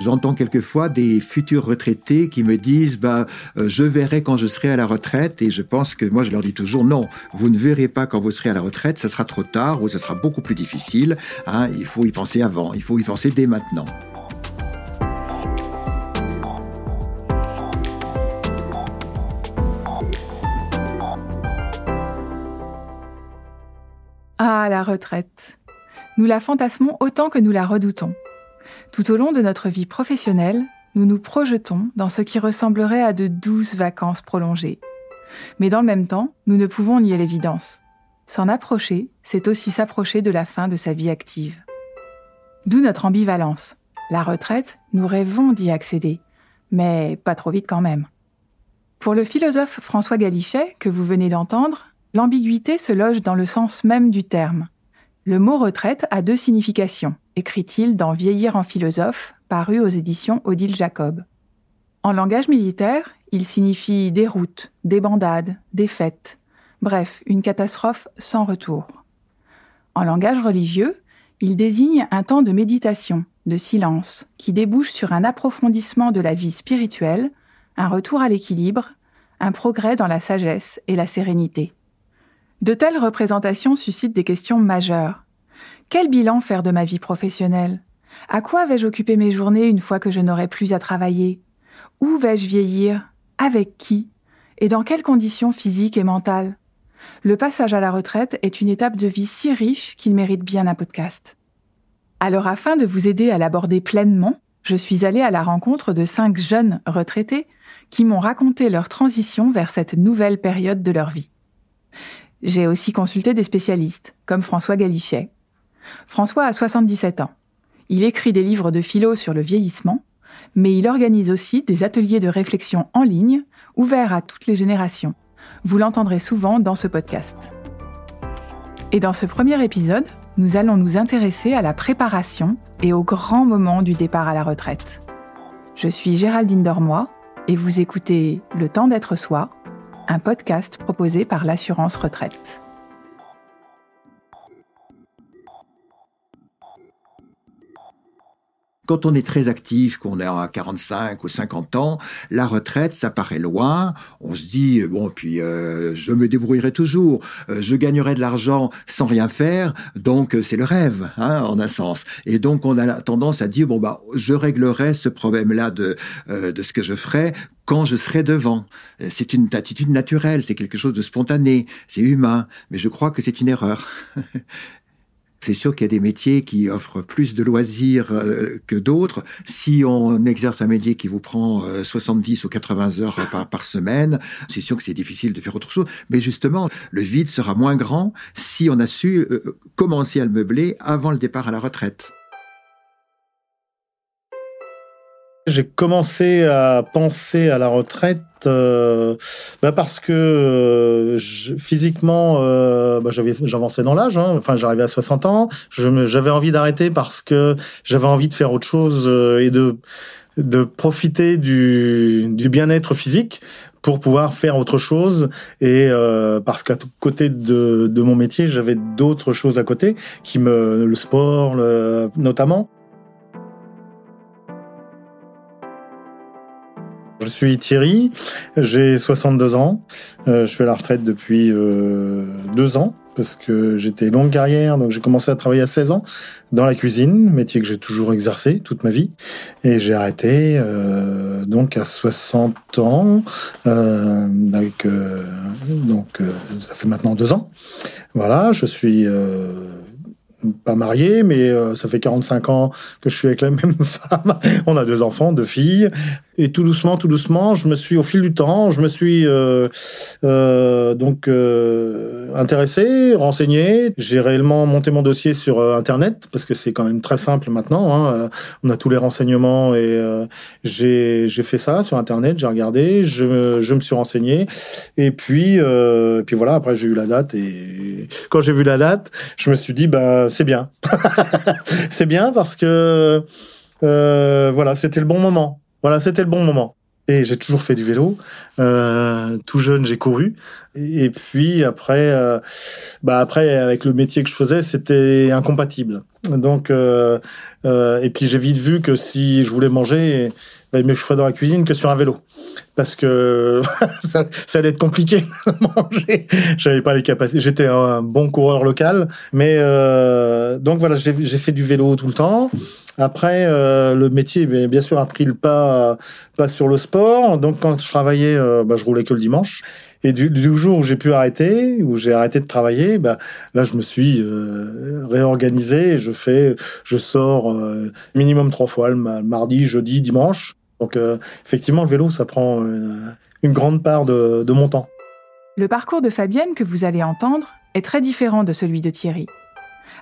J'entends quelquefois des futurs retraités qui me disent bah euh, je verrai quand je serai à la retraite et je pense que moi je leur dis toujours non, vous ne verrez pas quand vous serez à la retraite, ça sera trop tard ou ça sera beaucoup plus difficile. Hein, il faut y penser avant, il faut y penser dès maintenant. Ah, la retraite. Nous la fantasmons autant que nous la redoutons. Tout au long de notre vie professionnelle, nous nous projetons dans ce qui ressemblerait à de douces vacances prolongées. Mais dans le même temps, nous ne pouvons nier l'évidence. S'en approcher, c'est aussi s'approcher de la fin de sa vie active. D'où notre ambivalence. La retraite, nous rêvons d'y accéder, mais pas trop vite quand même. Pour le philosophe François Galichet, que vous venez d'entendre, L'ambiguïté se loge dans le sens même du terme. Le mot retraite a deux significations, écrit-il dans Vieillir en philosophe, paru aux éditions Odile Jacob. En langage militaire, il signifie déroute, débandade, défaite, bref, une catastrophe sans retour. En langage religieux, il désigne un temps de méditation, de silence, qui débouche sur un approfondissement de la vie spirituelle, un retour à l'équilibre, un progrès dans la sagesse et la sérénité. De telles représentations suscitent des questions majeures. Quel bilan faire de ma vie professionnelle? À quoi vais-je occuper mes journées une fois que je n'aurai plus à travailler? Où vais-je vieillir? Avec qui? Et dans quelles conditions physiques et mentales? Le passage à la retraite est une étape de vie si riche qu'il mérite bien un podcast. Alors afin de vous aider à l'aborder pleinement, je suis allée à la rencontre de cinq jeunes retraités qui m'ont raconté leur transition vers cette nouvelle période de leur vie. J'ai aussi consulté des spécialistes, comme François Galichet. François a 77 ans. Il écrit des livres de philo sur le vieillissement, mais il organise aussi des ateliers de réflexion en ligne, ouverts à toutes les générations. Vous l'entendrez souvent dans ce podcast. Et dans ce premier épisode, nous allons nous intéresser à la préparation et au grand moment du départ à la retraite. Je suis Géraldine Dormoy et vous écoutez Le temps d'être soi, un podcast proposé par l'assurance retraite. Quand on est très actif, qu'on est à 45 ou 50 ans, la retraite, ça paraît loin. On se dit, bon, puis euh, je me débrouillerai toujours. Euh, je gagnerai de l'argent sans rien faire. Donc, c'est le rêve, hein, en un sens. Et donc, on a tendance à dire, bon, bah, je réglerai ce problème-là de, euh, de ce que je ferai quand je serai devant. C'est une attitude naturelle, c'est quelque chose de spontané, c'est humain, mais je crois que c'est une erreur. C'est sûr qu'il y a des métiers qui offrent plus de loisirs euh, que d'autres. Si on exerce un métier qui vous prend 70 euh, ou 80 heures par, semaine, c'est sûr que c'est difficile de faire autre chose. Mais justement, le vide sera moins grand si on a su euh, commencer à le meubler avant le départ à la retraite. J'ai commencé à penser à la retraite euh, bah parce que euh, physiquement, euh, bah j'avançais dans l'âge. Hein. Enfin, j'arrivais à 60 ans. J'avais envie d'arrêter parce que j'avais envie de faire autre chose et de de profiter du, du bien-être physique pour pouvoir faire autre chose et parce qu'à côté de, de mon métier j'avais d'autres choses à côté qui me le sport le, notamment Je suis Thierry, j'ai 62 ans, euh, je fais la retraite depuis euh, deux ans parce que j'étais longue carrière, donc j'ai commencé à travailler à 16 ans dans la cuisine, métier que j'ai toujours exercé toute ma vie, et j'ai arrêté euh, donc à 60 ans, avec donc ça fait maintenant deux ans. Voilà, je suis pas marié, mais ça fait 45 ans que je suis avec la même femme. On a deux enfants, deux filles. Et tout doucement, tout doucement, je me suis, au fil du temps, je me suis euh, euh, donc euh, intéressé, renseigné. J'ai réellement monté mon dossier sur euh, Internet parce que c'est quand même très simple maintenant. Hein. Euh, on a tous les renseignements et euh, j'ai fait ça sur Internet. J'ai regardé, je, je me suis renseigné et puis et puis voilà. Après j'ai eu la date et quand j'ai vu la date, je me suis dit ben c'est bien, c'est bien parce que voilà c'était le bon moment. Voilà, c'était le bon moment. Et j'ai toujours fait du vélo. Euh, tout jeune, j'ai couru. Et, puis après, euh, bah après, avec le métier que je faisais, c'était incompatible. Donc, euh, euh, et puis j'ai vite vu que si je voulais manger, bah, mieux que je dans la cuisine que sur un vélo. Parce que ça, ça, allait être compliqué de manger. J'avais pas les capacités. J'étais un bon coureur local. Mais euh, donc voilà, j'ai fait du vélo tout le temps. Après, euh, le métier, bien sûr, a pris le pas, sur le sport. Donc quand je travaillais, euh, bah, je roulais que le dimanche. Et du, jour où j'ai pu arrêter, où j'ai arrêté de travailler, bah, là, je me suis euh, réorganisé. Je fais, je sors euh, minimum trois fois le mardi, jeudi, dimanche. Donc, euh, effectivement, le vélo, ça prend une grande part de mon temps. Le parcours de Fabienne que vous allez entendre est très différent de celui de Thierry.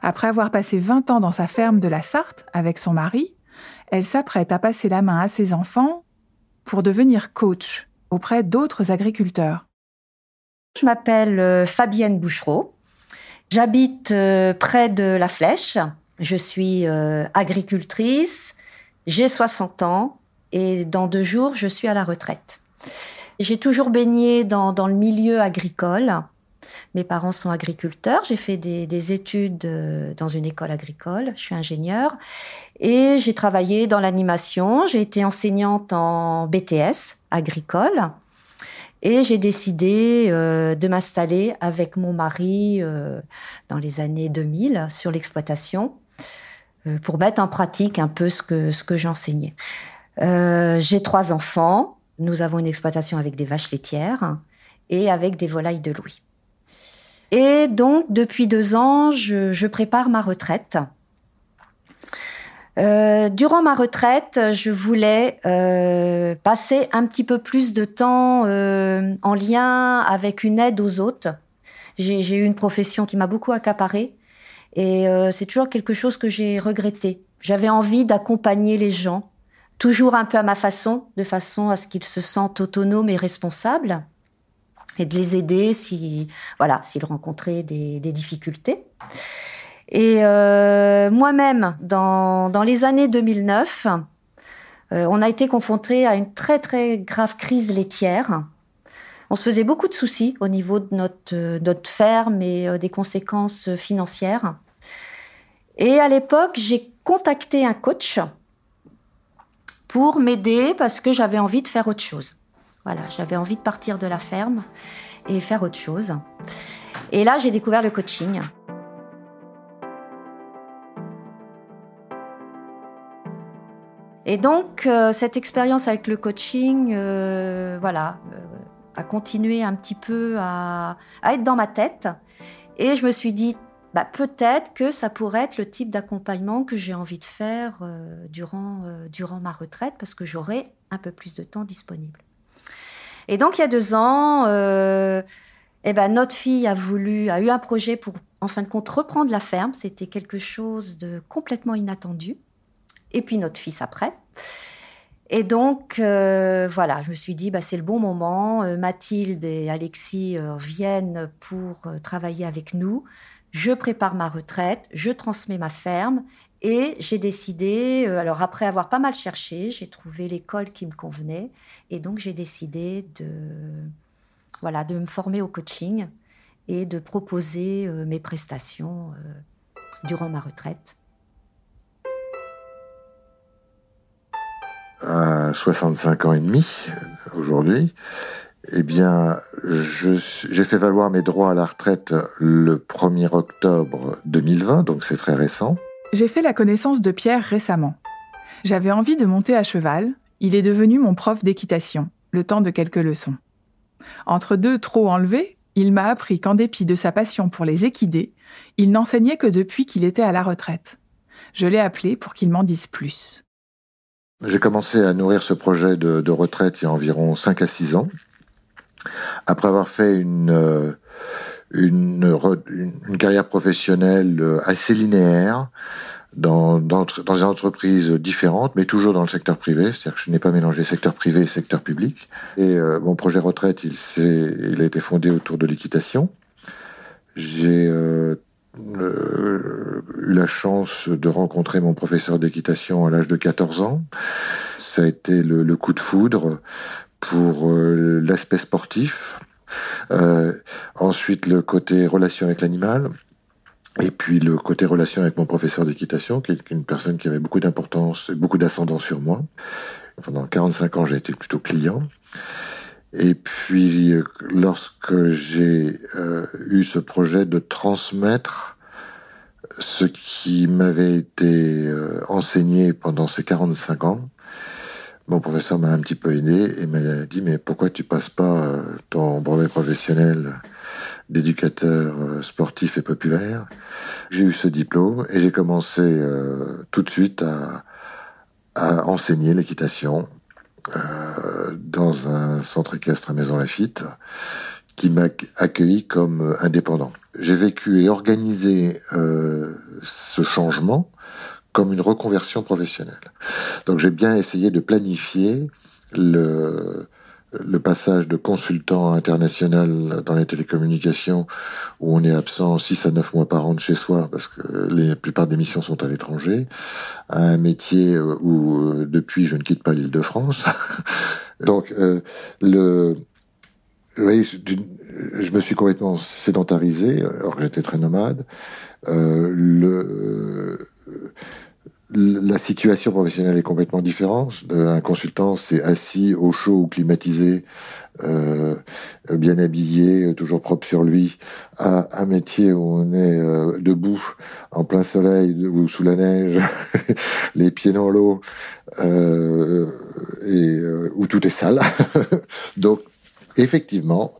Après avoir passé 20 ans dans sa ferme de la Sarthe avec son mari, elle s'apprête à passer la main à ses enfants pour devenir coach auprès d'autres agriculteurs. Je m'appelle euh, Fabienne Bouchereau. J'habite euh, près de La Flèche. Je suis euh, agricultrice. J'ai 60 ans et dans deux jours, je suis à la retraite. J'ai toujours baigné dans, dans, le milieu agricole. Mes parents sont agriculteurs. J'ai fait des, des, études dans une école agricole. Je suis ingénieure. Et j'ai travaillé dans l'animation. J'ai été enseignante en BTS agricole. Et j'ai décidé euh, de m'installer avec mon mari euh, dans les années 2000 sur l'exploitation euh, pour mettre en pratique un peu ce que, j'enseignais. Euh, j'ai trois enfants. Nous avons une exploitation avec des vaches laitières et avec des volailles de Louis. Et donc, depuis deux ans, je, je prépare ma retraite. Euh, durant ma retraite, je voulais euh, passer un petit peu plus de temps euh, en lien avec une aide aux autres. J'ai eu une profession qui m'a beaucoup accaparée et euh, c'est toujours quelque chose que j'ai regretté. J'avais envie d'accompagner les gens, toujours un peu à ma façon, de façon à ce qu'ils se sentent autonomes et responsables et de les aider si voilà s'ils rencontraient des, des difficultés. Et euh, moi-même, dans, dans, les années 2009, euh, on a été confronté à une très très grave crise laitière. On se faisait beaucoup de soucis au niveau de notre, euh, notre ferme et euh, des conséquences financières. Et à l'époque, j'ai contacté un coach pour m'aider parce que j'avais envie de faire autre chose. Voilà, j'avais envie de partir de la ferme et faire autre chose. Et là, j'ai découvert le coaching. Et donc, euh, cette expérience avec le coaching, euh, voilà, euh, a continué un petit peu à, être dans ma tête. Et je me suis dit, bah, peut-être que ça pourrait être le type d'accompagnement que j'ai envie de faire durant, durant ma retraite, parce que j'aurai un peu plus de temps disponible. Et donc, il y a deux ans, eh ben, notre fille a voulu, a eu un projet pour, en fin de compte, reprendre la ferme. C'était quelque chose de complètement inattendu et puis notre fils après. Et donc, euh, voilà, je me suis dit, bah, c'est le bon moment. Euh, Mathilde et Alexis euh, viennent pour euh, travailler avec nous. Je prépare ma retraite, je transmets ma ferme et j'ai décidé, euh, alors après avoir pas mal cherché, j'ai trouvé l'école qui me convenait et donc j'ai décidé de, voilà, de me former au coaching et de proposer euh, mes prestations durant ma retraite. à 65 ans et demi aujourd'hui, eh bien, j'ai fait valoir mes droits à la retraite le 1er octobre 2020, donc c'est très récent. J'ai fait la connaissance de Pierre récemment. J'avais envie de monter à cheval, il est devenu mon prof d'équitation, le temps de quelques leçons. Entre deux trop enlevés, il m'a appris qu'en dépit de sa passion pour les équidés, il n'enseignait que depuis qu'il était à la retraite. Je l'ai appelé pour qu'il m'en dise plus. J'ai commencé à nourrir ce projet de, retraite il y a environ 5 à 6 ans. Après avoir fait une, euh, une, une, carrière professionnelle euh, assez linéaire dans, dans, dans des entreprises différentes, mais toujours dans le secteur privé, c'est-à-dire que je n'ai pas mélangé secteur privé et secteur public. Et euh, mon projet retraite, il, il a été fondé autour de l'équitation. J'ai euh, euh, eu la chance de rencontrer mon professeur d'équitation à l'âge de 14 ans. Ça a été le, le coup de foudre pour euh, l'aspect sportif. Euh, ensuite, le côté relation avec l'animal. Et puis le côté relation avec mon professeur d'équitation, qui est une personne qui avait beaucoup d'importance, beaucoup d'ascendant sur moi. Pendant 45 ans, j'ai été plutôt client. Et puis, lorsque j'ai euh, eu ce projet de transmettre ce qui m'avait été euh, enseigné pendant ces 45 ans, mon professeur m'a un petit peu aidé et m'a dit mais pourquoi tu passes pas euh, ton brevet professionnel d'éducateur sportif et populaire? J'ai eu ce diplôme et j'ai commencé tout de suite à, enseigner l'équitation euh, dans un centre équestre à Maison Lafitte qui m'a accueilli comme indépendant. J'ai vécu et organisé euh, ce changement comme une reconversion professionnelle. Donc j'ai bien essayé de planifier le, passage de consultant international dans les télécommunications, où on est absent 6 à 9 mois par an de chez soi, parce que la plupart des missions sont à l'étranger, à un métier où, euh, depuis, je ne quitte pas l'île de France. Donc, euh, vous voyez, je me suis complètement sédentarisé, alors que j'étais très nomade. Euh, le, la situation professionnelle est complètement différente. Euh, un consultant, c'est assis au chaud ou climatisé, euh, bien habillé, toujours propre sur lui, à un métier où on est euh, debout, en plein soleil ou sous la neige, les pieds dans l'eau, euh, et où tout est sale. Donc, effectivement,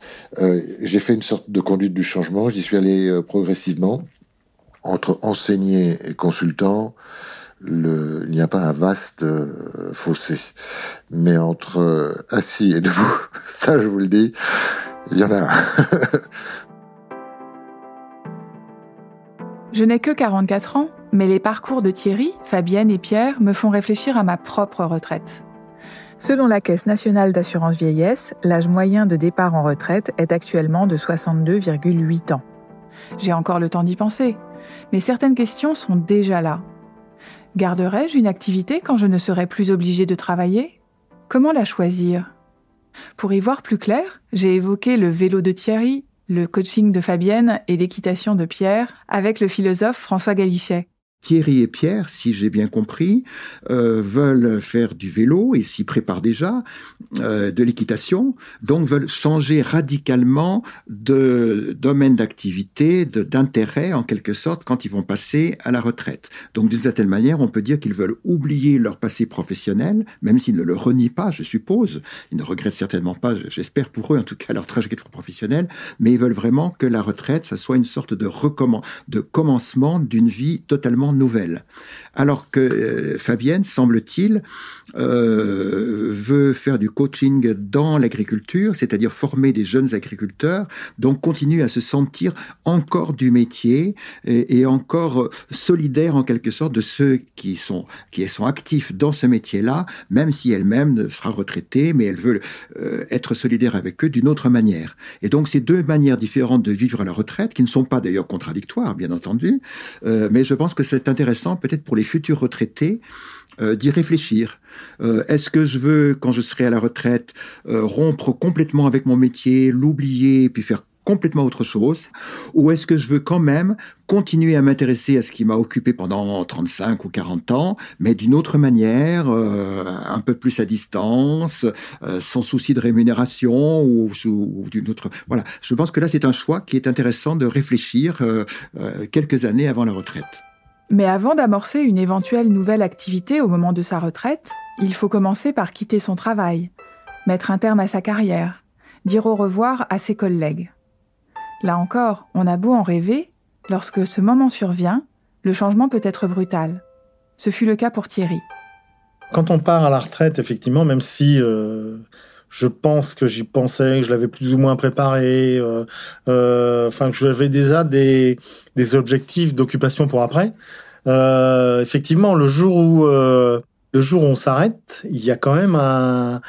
j'ai fait une sorte de conduite du changement. J'y suis allé progressivement entre enseigner et consultant il n'y a pas un vaste euh, fossé. Mais entre euh, assis et debout, ça je vous le dis, il y en a un. je n'ai que 44 ans, mais les parcours de Thierry, Fabienne et Pierre me font réfléchir à ma propre retraite. Selon la Caisse nationale d'assurance vieillesse, l'âge moyen de départ en retraite est actuellement de 62,8 ans. J'ai encore le temps d'y penser, mais certaines questions sont déjà là Garderai-je une activité quand je ne serai plus obligé de travailler? Comment la choisir? Pour y voir plus clair, j'ai évoqué le vélo de Thierry, le coaching de Fabienne et l'équitation de Pierre avec le philosophe François Galichet. Thierry et Pierre, si j'ai bien compris, euh, veulent faire du vélo et s'y préparent déjà, euh, de l'équitation, donc veulent changer radicalement de domaine d'activité, d'intérêt en quelque sorte quand ils vont passer à la retraite. Donc d'une certaine manière, on peut dire qu'ils veulent oublier leur passé professionnel, même s'ils ne le renient pas, je suppose. Ils ne regrettent certainement pas, j'espère pour eux en tout cas, leur trajectoire professionnelle, mais ils veulent vraiment que la retraite, ça soit une sorte de, de commencement d'une vie totalement Alors que euh, Fabienne, semble-t-il, euh, veut faire du coaching dans l'agriculture, c'est-à-dire former des jeunes agriculteurs, donc continue à se sentir encore du métier et, encore solidaire en quelque sorte de ceux qui sont qui sont actifs dans ce métier-là, même si elle-même sera retraitée, mais elle veut euh, être solidaire avec eux d'une autre manière. Et donc ces deux manières différentes de vivre à la retraite, qui ne sont pas d'ailleurs contradictoires, bien entendu, mais je pense que c'est intéressant peut-être pour les futurs retraités euh, d'y réfléchir. Euh, est-ce que je veux, quand je serai à la retraite, euh, rompre complètement avec mon métier, l'oublier, puis faire complètement autre chose? Ou est-ce que je veux quand même continuer à m'intéresser à ce qui m'a occupé pendant 35 ou 40 ans, mais d'une autre manière, un peu plus à distance, sans souci de rémunération ou, d'une autre... Voilà, je pense que là c'est un choix qui est intéressant de réfléchir quelques années avant la retraite. Mais avant d'amorcer une éventuelle nouvelle activité au moment de sa retraite, il faut commencer par quitter son travail, mettre un terme à sa carrière, dire au revoir à ses collègues. Là encore, on a beau en rêver, lorsque ce moment survient, le changement peut être brutal. Ce fut le cas pour Thierry. Quand on part à la retraite, effectivement, même si euh, je pense que j'y pensais, que je l'avais plus ou moins préparé, euh, euh, enfin que j'avais déjà des, des objectifs d'occupation pour après. Euh, effectivement, le jour où le jour où on s'arrête, il y a quand même un,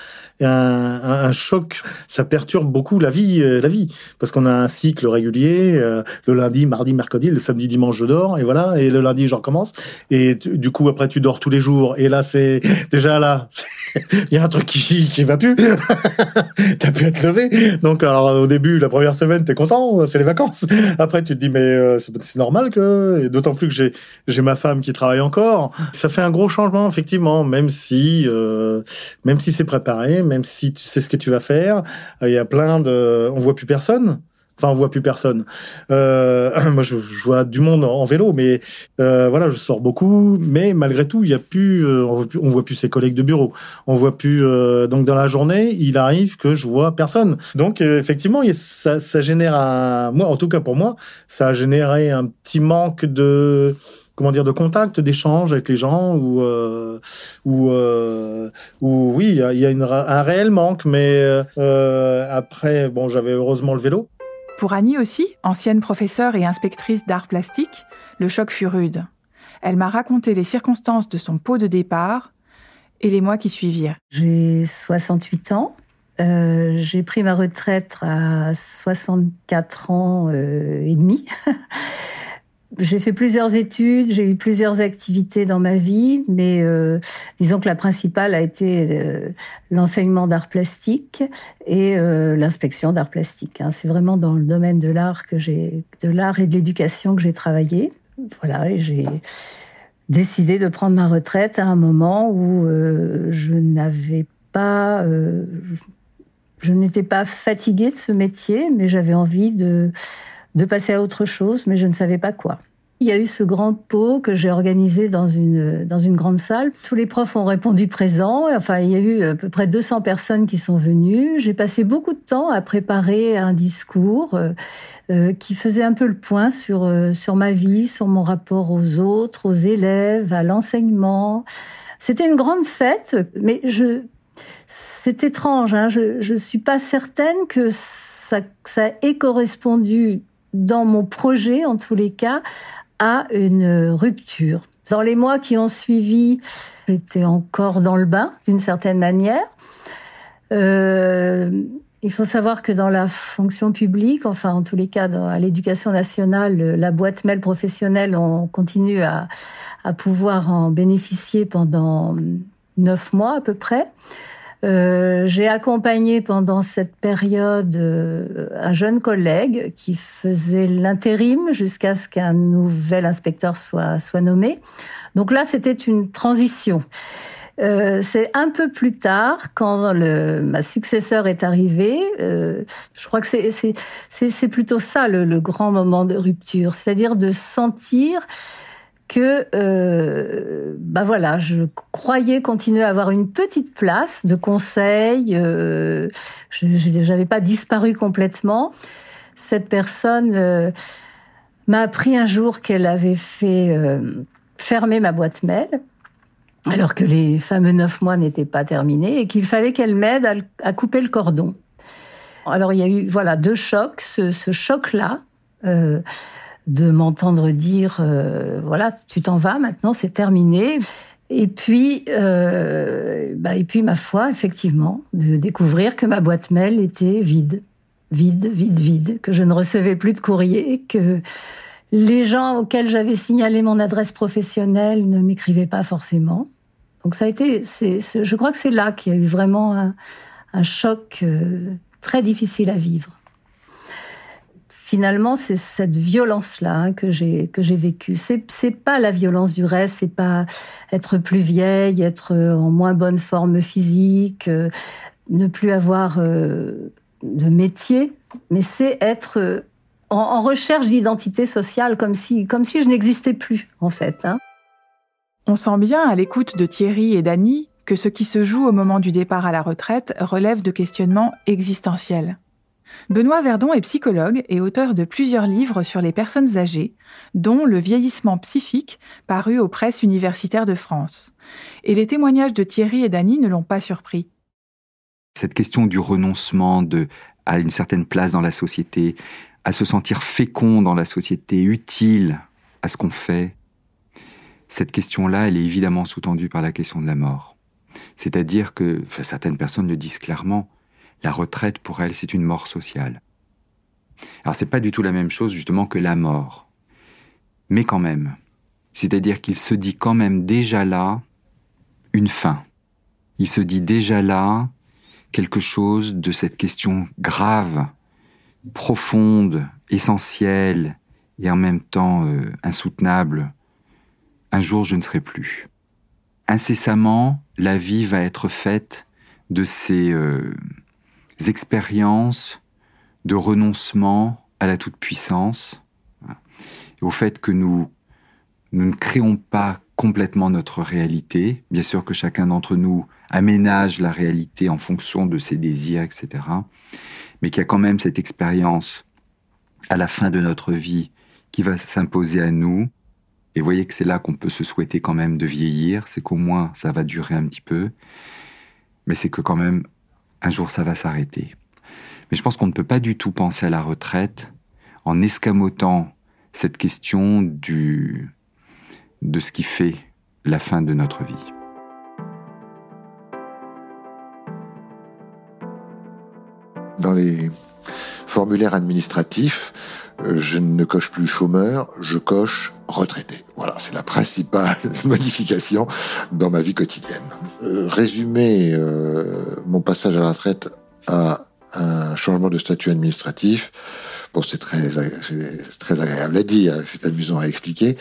choc. Ça perturbe beaucoup la vie, la vie, parce qu'on a un cycle régulier. le lundi, mardi, mercredi, le samedi, dimanche, je dors, et voilà. Et le lundi, je recommence. Et du coup, après, tu dors tous les jours. Et là, c'est déjà là. il y a un truc qui qui va plus. T'as pu être levé. Donc au début, la première semaine, t'es content, c'est les vacances. Après, tu te dis mais euh, c'est normal que, d'autant plus que j'ai j'ai ma femme qui travaille encore. Ça fait un gros changement effectivement, même si euh, même si c'est préparé, même si tu sais ce que tu vas faire. Il y a plein de, on voit plus personne. Enfin, on voit plus personne. Euh, moi, je, vois du monde en, vélo, mais euh, voilà, je sors beaucoup. Mais malgré tout, il y a plus, euh, on voit plus, voit plus ses collègues de bureau. On voit plus. Euh, donc, dans la journée, il arrive que je vois personne. Donc, euh, effectivement, ça, ça génère un, moi, en tout cas pour moi, ça a généré un petit manque de comment dire de contact, d'échange avec les gens ou euh, ou euh, ou oui, il y a, y a une, un réel manque, mais euh, après bon, j'avais heureusement le vélo. Pour Annie aussi, ancienne professeure et inspectrice d'art plastique, le choc fut rude. Elle m'a raconté les circonstances de son pot de départ et les mois qui suivirent. J'ai 68 ans. Euh, j'ai pris ma retraite à 64 ans euh, et demi. J'ai fait plusieurs études, j'ai eu plusieurs activités dans ma vie, mais euh, disons que la principale a été euh, l'enseignement d'art plastique et euh, l'inspection d'art plastique. Hein. C'est vraiment dans le domaine de l'art que j'ai, de l'art et de l'éducation que j'ai travaillé. Voilà, et j'ai décidé de prendre ma retraite à un moment où euh, je n'avais pas, euh, je n'étais pas fatiguée de ce métier, mais j'avais envie de de passer à autre chose, mais je ne savais pas quoi. Il y a eu ce grand pot que j'ai organisé dans une dans une grande salle. Tous les profs ont répondu présent. Enfin, il y a eu à peu près 200 personnes qui sont venues. J'ai passé beaucoup de temps à préparer un discours euh, euh, qui faisait un peu le point sur euh, sur ma vie, sur mon rapport aux autres, aux élèves, à l'enseignement. C'était une grande fête, mais je c'est étrange. Hein, je je suis pas certaine que ça ça ait correspondu dans mon projet, en tous les cas, à une rupture. Dans les mois qui ont suivi, j'étais encore dans le bain, d'une certaine manière. Euh, il faut savoir que dans la fonction publique, enfin en tous les cas dans, à l'éducation nationale, la boîte mail professionnelle, on continue à, à pouvoir en bénéficier pendant neuf mois à peu près. Euh, j'ai accompagné pendant cette période euh, un jeune collègue qui faisait l'intérim jusqu'à ce qu'un nouvel inspecteur soit, soit nommé. Donc là, c'était une transition. Euh, c'est un peu plus tard, quand le, ma successeur est arrivée, euh, je crois que c'est plutôt ça le, le, grand moment de rupture, c'est-à-dire de sentir que euh, bah voilà, je croyais continuer à avoir une petite place de conseil. Euh, je n'avais pas disparu complètement. Cette personne euh, m'a appris un jour qu'elle avait fait euh, fermer ma boîte mail, alors que les fameux neuf mois n'étaient pas terminés et qu'il fallait qu'elle m'aide à, à, couper le cordon. Alors il y a eu voilà deux chocs. Ce, ce choc-là. Euh, de m'entendre dire euh, voilà tu t'en vas maintenant c'est terminé. Et puis euh, bah, et puis ma foi effectivement de découvrir que ma boîte mail était vide vide vide vide que je ne recevais plus de courrier que les gens auxquels j'avais signalé mon adresse professionnelle ne m'écrivaient pas forcément. Donc ça a été c'est je crois que c'est là qu'il y a eu vraiment un, choc euh, très difficile à vivre finalement, c'est cette violence-là hein, que j'ai que j'ai vécue. C'est c'est pas la violence du reste, c'est pas être plus vieille, être en moins bonne forme physique, euh, ne plus avoir euh, de métier, mais c'est être euh, en, en, recherche d'identité sociale, comme si comme si je n'existais plus en fait. Hein. On sent bien à l'écoute de Thierry et d'Annie que ce qui se joue au moment du départ à la retraite relève de questionnements existentiels. Benoît Verdon est psychologue et auteur de plusieurs livres sur les personnes âgées, dont Le vieillissement psychique, paru aux presses universitaires de France. Et les témoignages de Thierry et d'Annie ne l'ont pas surpris. Cette question du renoncement de, à une certaine place dans la société, à se sentir fécond dans la société, utile à ce qu'on fait, cette question-là, elle est évidemment sous-tendue par la question de la mort. C'est-à-dire que certaines personnes le disent clairement, la retraite pour elle, c'est une mort sociale. Alors c'est pas du tout la même chose justement que la mort. Mais quand même. C'est-à-dire qu'il se dit quand même déjà là une fin. il se dit déjà là quelque chose de cette question grave, profonde, essentielle et en même temps euh, insoutenable. Un jour je ne serai plus. Incessamment, la vie va être faite de ces euh, expériences de renoncement à la toute-puissance, au fait que nous, nous ne créons pas complètement notre réalité. Bien sûr que chacun d'entre nous aménage la réalité en fonction de ses désirs, etc. Mais qu'il y a quand même cette expérience à la fin de notre vie qui va s'imposer à nous. Et voyez que c'est là qu'on peut se souhaiter quand même de vieillir, c'est qu'au moins ça va durer un petit peu, mais c'est que quand même un jour ça va s'arrêter. Mais je pense qu'on ne peut pas du tout penser à la retraite en escamotant cette question du, de ce qui fait la fin de notre vie. Dans les formulaires administratifs, euh, je ne coche plus chômeur, je coche retraité. Voilà, c'est la principale modification dans ma vie quotidienne. Euh, résumer euh, mon passage à la retraite à un changement de statut administratif, bon, c'est très, très agréable à dire, c'est amusant à expliquer.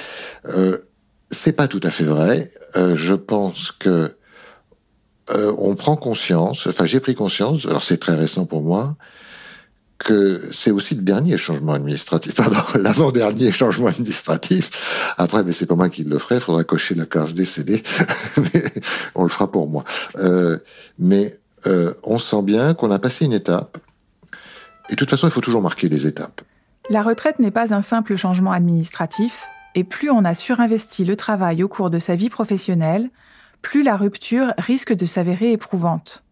Euh, c'est pas tout à fait vrai. Euh, je pense que on prend conscience, enfin j'ai pris conscience, alors c'est très récent pour moi, que c'est aussi le dernier changement administratif, pardon, l'avant-dernier changement administratif. Après, mais c'est pas moi qui le ferai, il faudra cocher la case décédé, mais on le fera pour moi. Euh, mais euh, on sent bien qu'on a passé une étape, et de toute façon, il faut toujours marquer les étapes. La retraite n'est pas un simple changement administratif, et plus on a surinvesti le travail au cours de sa vie professionnelle, plus la rupture risque de s'avérer éprouvante.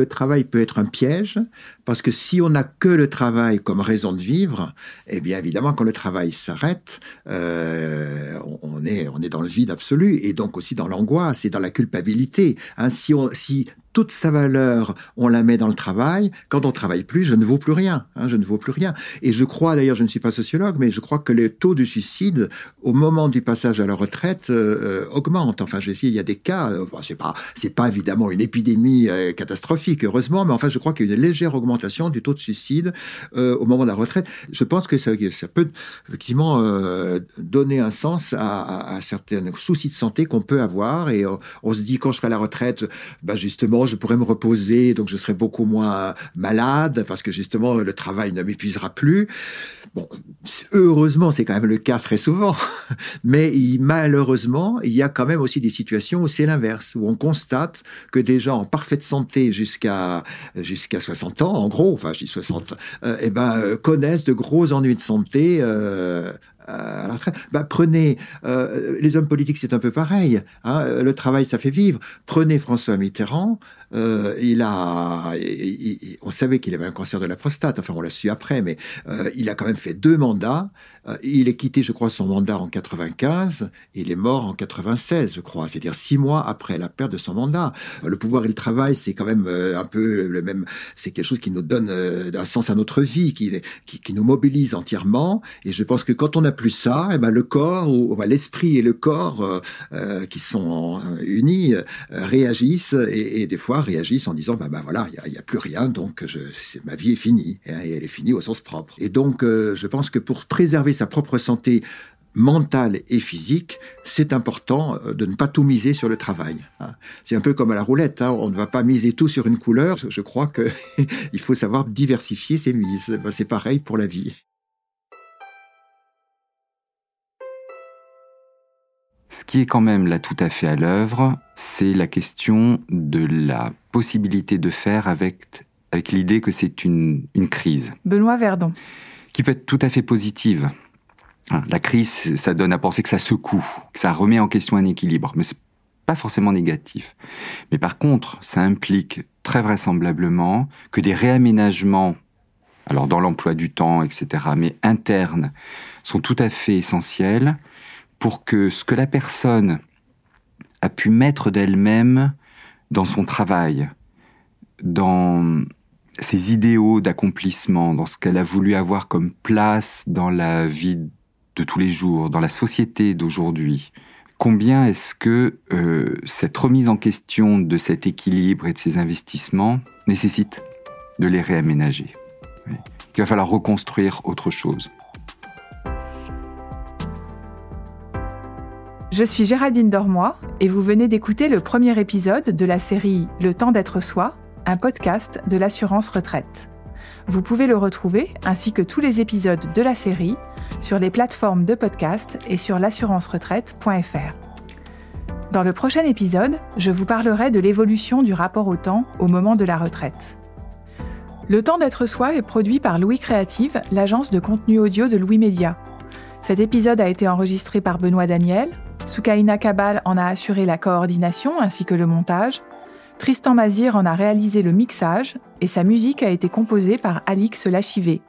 Le travail peut être un piège, parce que si on n'a que le travail comme raison de vivre, eh bien évidemment quand le travail s'arrête, euh, on, est, on est dans le vide absolu, et donc aussi dans l'angoisse et dans la culpabilité. Hein, si, on, si toute sa valeur, on la met dans le travail. Quand on travaille plus, je ne vaux plus rien. Hein, je ne vaux plus rien. Et je crois, d'ailleurs, je ne suis pas sociologue, mais je crois que le taux de suicide au moment du passage à la retraite euh, augmente. Enfin, je sais, il y a des cas. Euh, c'est pas, c'est pas évidemment une épidémie euh, catastrophique, heureusement, mais enfin, je crois qu'il y a une légère augmentation du taux de suicide euh, au moment de la retraite. Je pense que ça, ça peut effectivement donner un sens à, certains soucis de santé qu'on peut avoir. Et on se dit quand je serai à la retraite, bah justement je pourrais me reposer, donc je serai beaucoup moins malade parce que justement le travail ne m'épuisera plus. Bon, heureusement, c'est quand même le cas très souvent, mais malheureusement, il y a quand même aussi des situations où c'est l'inverse, où on constate que des gens en parfaite santé jusqu'à jusqu'à 60 ans, en gros, enfin je dis 60, euh, eh ben euh, connaissent de gros ennuis de santé euh, bah, prenez euh, les hommes politiques, c'est un peu pareil. Hein, le travail, ça fait vivre. Prenez François Mitterrand. Euh, il a, on savait qu'il avait un cancer de la prostate. Enfin, on l'a su après, mais euh, il a quand même fait deux mandats. Euh, il est quitté, je crois, son mandat en 95. Il est mort en 96, je crois. C'est-à-dire six mois après la perte de son mandat. Le pouvoir et le travail, c'est quand même un peu le même. C'est quelque chose qui nous donne un sens à notre vie, qui, qui, qui nous mobilise entièrement. Et je pense que quand on a plus ça, eh ben le corps ou ben, l'esprit et le corps euh, euh qui sont unis euh, réagissent et, et, des fois réagissent en disant ben, ben voilà il y a, plus rien donc je, ma vie est finie hein, et elle est finie au sens propre. Et donc euh, je pense que pour préserver sa propre santé mentale et physique, c'est important de ne pas tout miser sur le travail. Hein. C'est un peu comme à la roulette, hein. on ne va pas miser tout sur une couleur. Je crois qu'il faut savoir diversifier ses mises. Ben, c'est pareil pour la vie. Ce qui est quand même là tout à fait à l'œuvre, c'est la question de la possibilité de faire avec, avec l'idée que c'est une, une crise. Benoît Verdon. Qui peut être tout à fait positive. Hein, la crise, ça donne à penser que ça secoue, que ça remet en question un équilibre, mais c'est pas forcément négatif. Mais par contre, ça implique très vraisemblablement que des réaménagements, alors dans l'emploi du temps, etc., mais internes, sont tout à fait essentiels pour que ce que la personne a pu mettre d'elle-même dans son travail, dans ses idéaux d'accomplissement, dans ce qu'elle a voulu avoir comme place dans la vie de tous les jours, dans la société d'aujourd'hui, combien est-ce que euh, cette remise en question de cet équilibre et de ces investissements nécessite de les réaménager? Qu'il va falloir reconstruire autre chose. Je suis Géraldine Dormois et vous venez d'écouter le premier épisode de la série Le temps d'être soi, un podcast de l'assurance retraite. Vous pouvez le retrouver, ainsi que tous les épisodes de la série, sur les plateformes de podcast et sur l'assurance-retraite.fr. Dans le prochain épisode, je vous parlerai de l'évolution du rapport au temps au moment de la retraite. Le temps d'être soi est produit par Louis Créative, l'agence de contenu audio de Louis Média. Cet épisode a été enregistré par Benoît Daniel, Soukaina Kabal en a assuré la coordination ainsi que le montage, Tristan Mazir en a réalisé le mixage et sa musique a été composée par Alix Lachivé.